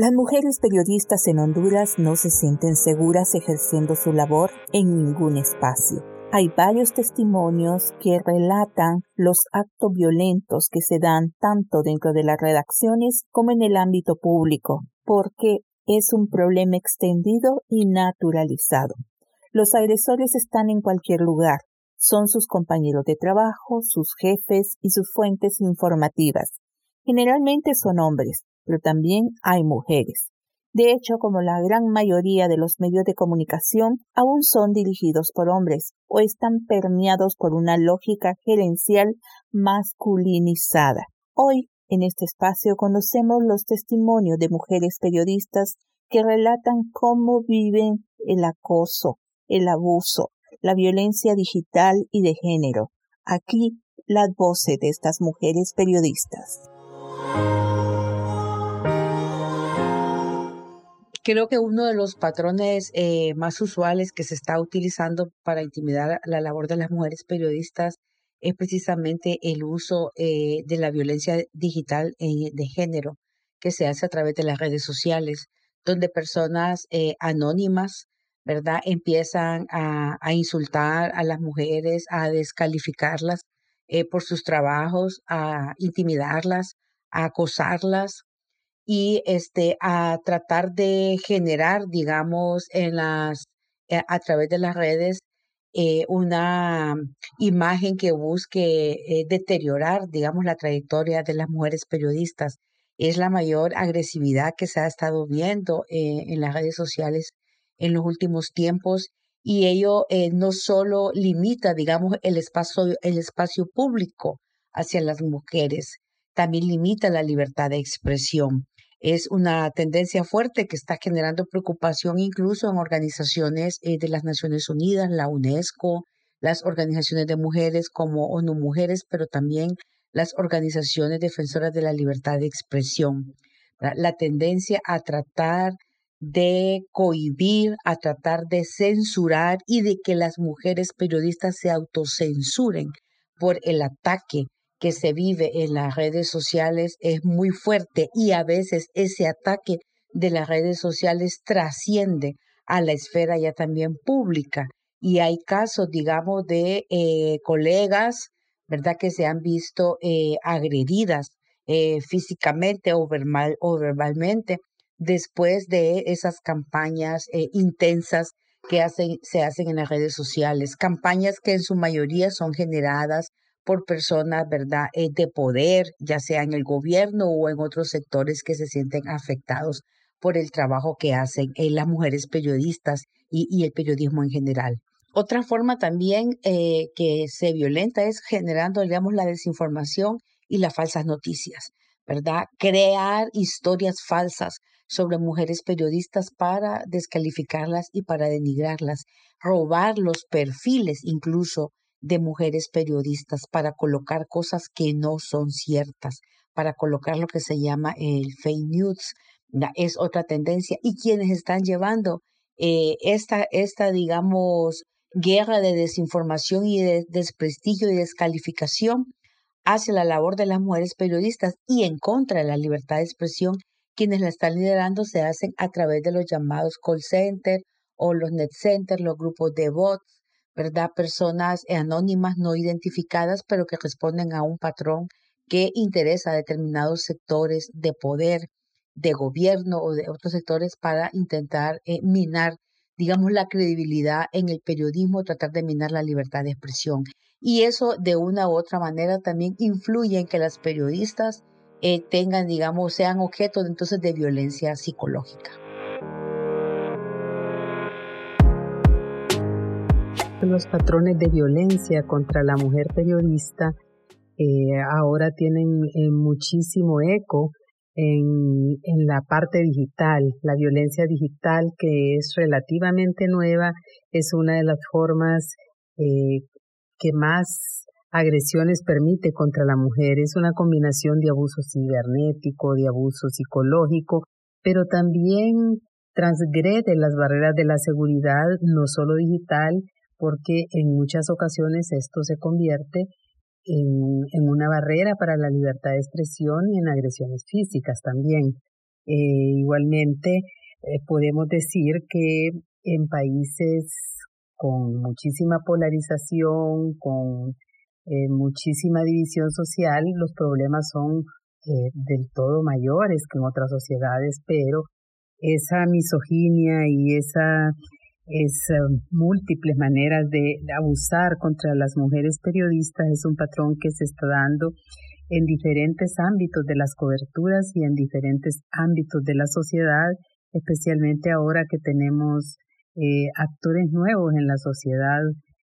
Las mujeres periodistas en Honduras no se sienten seguras ejerciendo su labor en ningún espacio. Hay varios testimonios que relatan los actos violentos que se dan tanto dentro de las redacciones como en el ámbito público, porque es un problema extendido y naturalizado. Los agresores están en cualquier lugar, son sus compañeros de trabajo, sus jefes y sus fuentes informativas. Generalmente son hombres, pero también hay mujeres. De hecho, como la gran mayoría de los medios de comunicación aún son dirigidos por hombres o están permeados por una lógica gerencial masculinizada. Hoy, en este espacio, conocemos los testimonios de mujeres periodistas que relatan cómo viven el acoso, el abuso, la violencia digital y de género. Aquí las voces de estas mujeres periodistas. Creo que uno de los patrones eh, más usuales que se está utilizando para intimidar la labor de las mujeres periodistas es precisamente el uso eh, de la violencia digital de género que se hace a través de las redes sociales, donde personas eh, anónimas, ¿verdad?, empiezan a, insultar a las mujeres, a descalificarlas por sus trabajos, a intimidarlas, a acosarlas, y este a tratar de generar, digamos, en las eh, a través de las redes eh, una imagen que busque eh, deteriorar, digamos, la trayectoria de las mujeres periodistas. Es la mayor agresividad que se ha estado viendo en las redes sociales en los últimos tiempos y ello no solo limita, digamos, el espacio, el espacio público hacia las mujeres, también limita la libertad de expresión es una tendencia fuerte que está generando preocupación incluso en organizaciones eh, de las Naciones Unidas, la UNESCO, las organizaciones de mujeres como ONU Mujeres, pero también las organizaciones defensoras de la libertad de expresión. La tendencia a tratar de cohibir, a tratar de censurar y de que las mujeres periodistas se autocensuren por el ataque que se vive en las redes sociales es muy fuerte y a veces ese ataque de las redes sociales trasciende a la esfera ya también pública. Y hay casos, digamos, de eh, colegas, ¿verdad?, que se han visto eh, agredidas eh, físicamente o, o verbalmente después de esas campañas intensas que hacen, se hacen en las redes sociales, campañas que en su mayoría son generadas por personas, ¿verdad?, eh, de poder, ya sea en el gobierno o en otros sectores que se sienten afectados por el trabajo que hacen eh, las mujeres periodistas y, el periodismo en general. Otra forma también eh, que se violenta es generando, digamos, la desinformación y las falsas noticias, ¿verdad? Crear historias falsas sobre mujeres periodistas para descalificarlas y para denigrarlas, robar los perfiles incluso de mujeres periodistas para colocar cosas que no son ciertas, para colocar lo que se llama el fake news. Es otra tendencia. Y quienes están llevando eh, esta, esta, digamos, guerra de desinformación y de desprestigio y descalificación hacia la labor de las mujeres periodistas y en contra de la libertad de expresión, quienes la están liderando se hacen a través de los llamados call centers o los net centers, los grupos de bots, ¿verdad? Personas anónimas no identificadas, pero que responden a un patrón que interesa a determinados sectores de poder, de gobierno o de otros sectores para intentar eh, minar, digamos, la credibilidad en el periodismo, tratar de minar la libertad de expresión. Y eso de una u otra manera también influye en que las periodistas eh, tengan, digamos, sean objeto entonces de violencia psicológica. Los patrones de violencia contra la mujer periodista eh, ahora tienen eh, muchísimo eco en, la parte digital. La violencia digital, que es relativamente nueva, es una de las formas eh, que más agresiones permite contra la mujer. Es una combinación de abuso cibernético, de abuso psicológico, pero también transgrede las barreras de la seguridad, no solo digital, porque en muchas ocasiones esto se convierte en, una barrera para la libertad de expresión y en agresiones físicas también. igualmente, podemos decir que en países con muchísima polarización, con muchísima división social, los problemas son del todo mayores que en otras sociedades, pero esa misoginia y esa es múltiples maneras de, abusar contra las mujeres periodistas. Es un patrón que se está dando en diferentes ámbitos de las coberturas y en diferentes ámbitos de la sociedad, especialmente ahora que tenemos eh, actores nuevos en la sociedad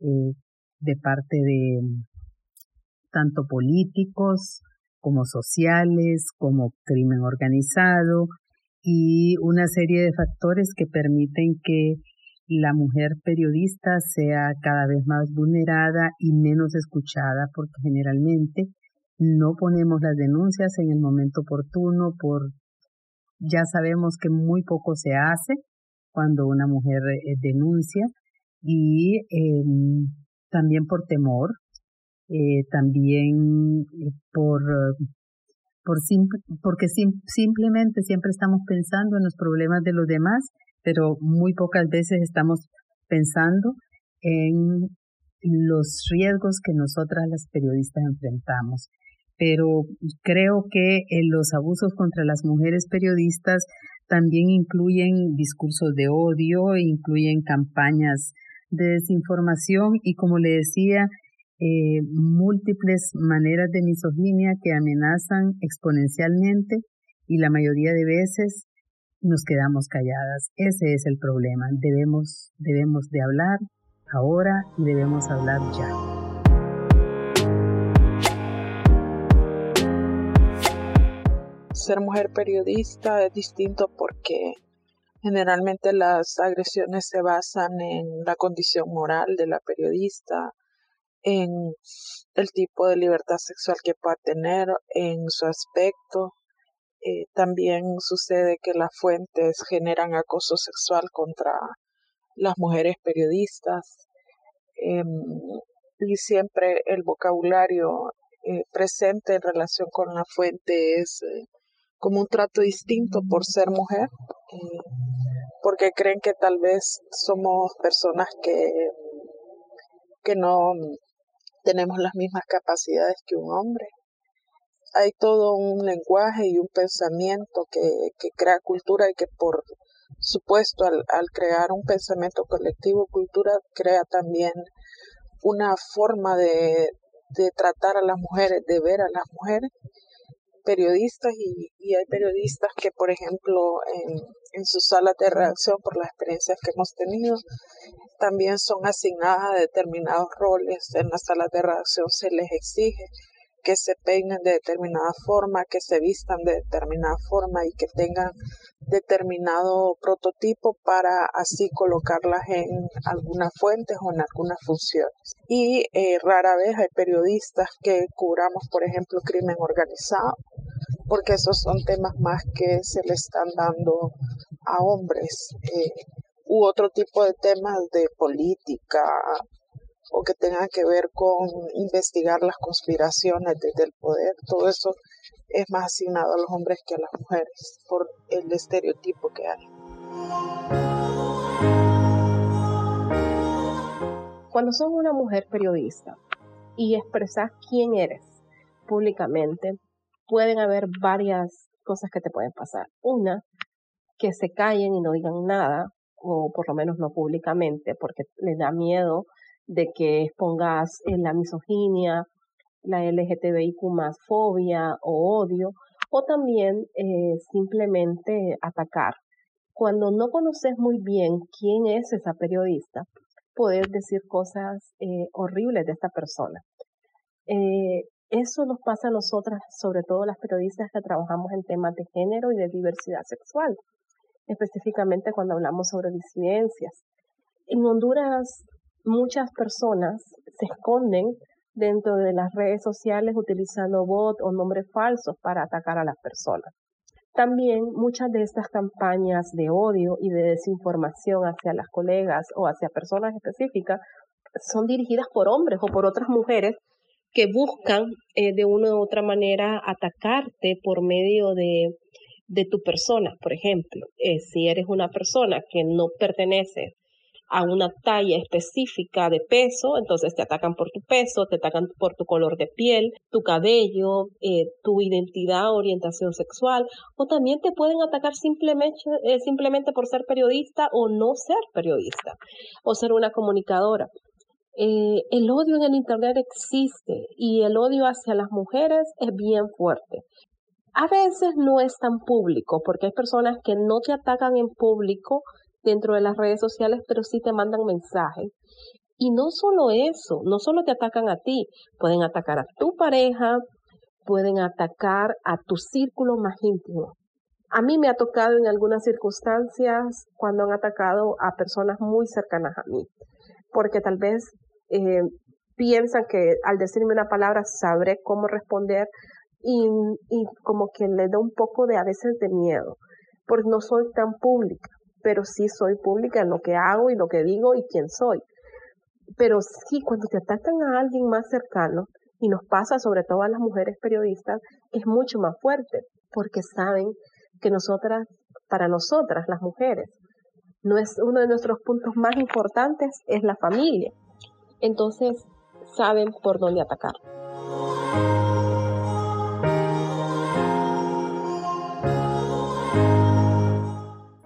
eh, de parte de tanto políticos como sociales, como crimen organizado y una serie de factores que permiten que la mujer periodista sea cada vez más vulnerada y menos escuchada porque generalmente no ponemos las denuncias en el momento oportuno por ya sabemos que muy poco se hace cuando una mujer eh, denuncia y em, también por temor, eh, también eh, por por porque simplemente siempre estamos pensando en los problemas de los demás, pero muy pocas veces estamos pensando en los riesgos que nosotras las periodistas enfrentamos. Pero creo que eh, los abusos contra las mujeres periodistas también incluyen discursos de odio, incluyen campañas de desinformación y como le decía, eh, múltiples maneras de misoginia que amenazan exponencialmente y la mayoría de veces nos quedamos calladas. Ese es el problema. Debemos, debemos de hablar ahora y debemos hablar ya. Ser mujer periodista es distinto porque generalmente las agresiones se basan en la condición moral de la periodista, en el tipo de libertad sexual que pueda tener, en su aspecto. Eh, también sucede que las fuentes generan acoso sexual contra las mujeres periodistas em, y siempre el vocabulario eh, presente en relación con la fuente es eh, como un trato distinto por ser mujer, porque creen que tal vez somos personas que, que no tenemos las mismas capacidades que un hombre. Hay todo un lenguaje y un pensamiento que, que crea cultura y que por supuesto al, al crear un pensamiento colectivo, cultura crea también una forma de, de tratar a las mujeres, de ver a las mujeres periodistas y, y, hay periodistas que, por ejemplo, en, en sus salas de reacción, por las experiencias que hemos tenido, también son asignadas a determinados roles. En las salas de redacción se les exige que se peinen de determinada forma, que se vistan de determinada forma y que tengan determinado prototipo para así colocarlas en algunas fuentes o en algunas funciones. Y eh, rara vez hay periodistas que cubramos, por ejemplo, crimen organizado, porque esos son temas más que se le están dando a hombres. Eh, u otro tipo de temas de política o que tengan que ver con investigar las conspiraciones desde el poder, todo eso es más asignado a los hombres que a las mujeres por el estereotipo que hay. Cuando sos una mujer periodista y expresas quién eres públicamente, pueden haber varias cosas que te pueden pasar. Una, que se callen y no digan nada o por lo menos no públicamente, porque le da miedo de que expongas en la misoginia, la LGTBIQ más fobia o odio, o también eh, simplemente atacar. Cuando no conoces muy bien quién es esa periodista, puedes decir cosas eh, horribles de esta persona. Eh, eso nos pasa a nosotras, sobre todo las periodistas que trabajamos en temas de género y de diversidad sexual específicamente cuando hablamos sobre disidencias. En Honduras muchas personas se esconden dentro de las redes sociales utilizando bot o nombres falsos para atacar a las personas. También muchas de estas campañas de odio y de desinformación hacia las colegas o hacia personas específicas son dirigidas por hombres o por otras mujeres que buscan eh, de una u otra manera atacarte por medio de de tu persona, por ejemplo. Eh, si eres una persona que no pertenece a una talla específica de peso, entonces te atacan por tu peso, te atacan por tu color de piel, tu cabello, eh, tu identidad, orientación sexual, o también te pueden atacar simplemente, eh, simplemente por ser periodista o no ser periodista, o ser una comunicadora. Eh, el odio en el Internet existe y el odio hacia las mujeres es bien fuerte. A veces no es tan público porque hay personas que no te atacan en público, dentro de las redes sociales, pero sí te mandan mensajes. Y no solo eso, no solo te atacan a ti, pueden atacar a tu pareja, pueden atacar a tu círculo más íntimo. A mí me ha tocado en algunas circunstancias cuando han atacado a personas muy cercanas a mí, porque tal vez eh, piensan que al decirme una palabra sabré cómo responder y, y como que le da un poco de a veces de miedo, porque no soy tan pública pero sí soy pública en lo que hago y lo que digo y quién soy. Pero sí, cuando te atacan a alguien más cercano, y nos pasa sobre todo a las mujeres periodistas, es mucho más fuerte, porque saben que nosotras, para nosotras, las mujeres, no es uno de nuestros puntos más importantes es la familia. Entonces, saben por dónde atacar.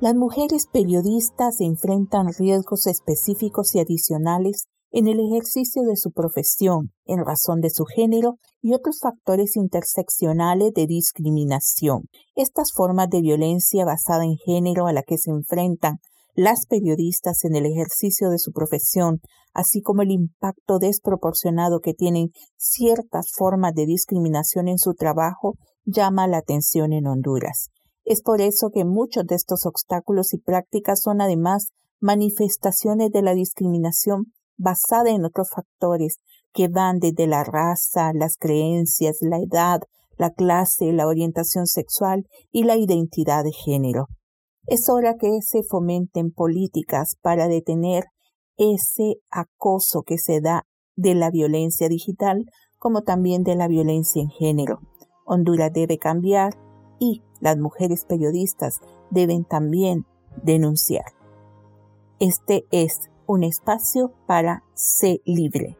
Las mujeres periodistas enfrentan riesgos específicos y adicionales en el ejercicio de su profesión en razón de su género y otros factores interseccionales de discriminación. Estas formas de violencia basada en género a la que se enfrentan las periodistas en el ejercicio de su profesión, así como el impacto desproporcionado que tienen ciertas formas de discriminación en su trabajo, llama la atención en Honduras. Es por eso que muchos de estos obstáculos y prácticas son además manifestaciones de la discriminación basada en otros factores que van desde la raza, las creencias, la edad, la clase, la orientación sexual y la identidad de género. Es hora que se fomenten políticas para detener ese acoso que se da de la violencia digital como también de la violencia en género. Honduras debe cambiar y las mujeres periodistas deben también denunciar. Este es un espacio para ser libre.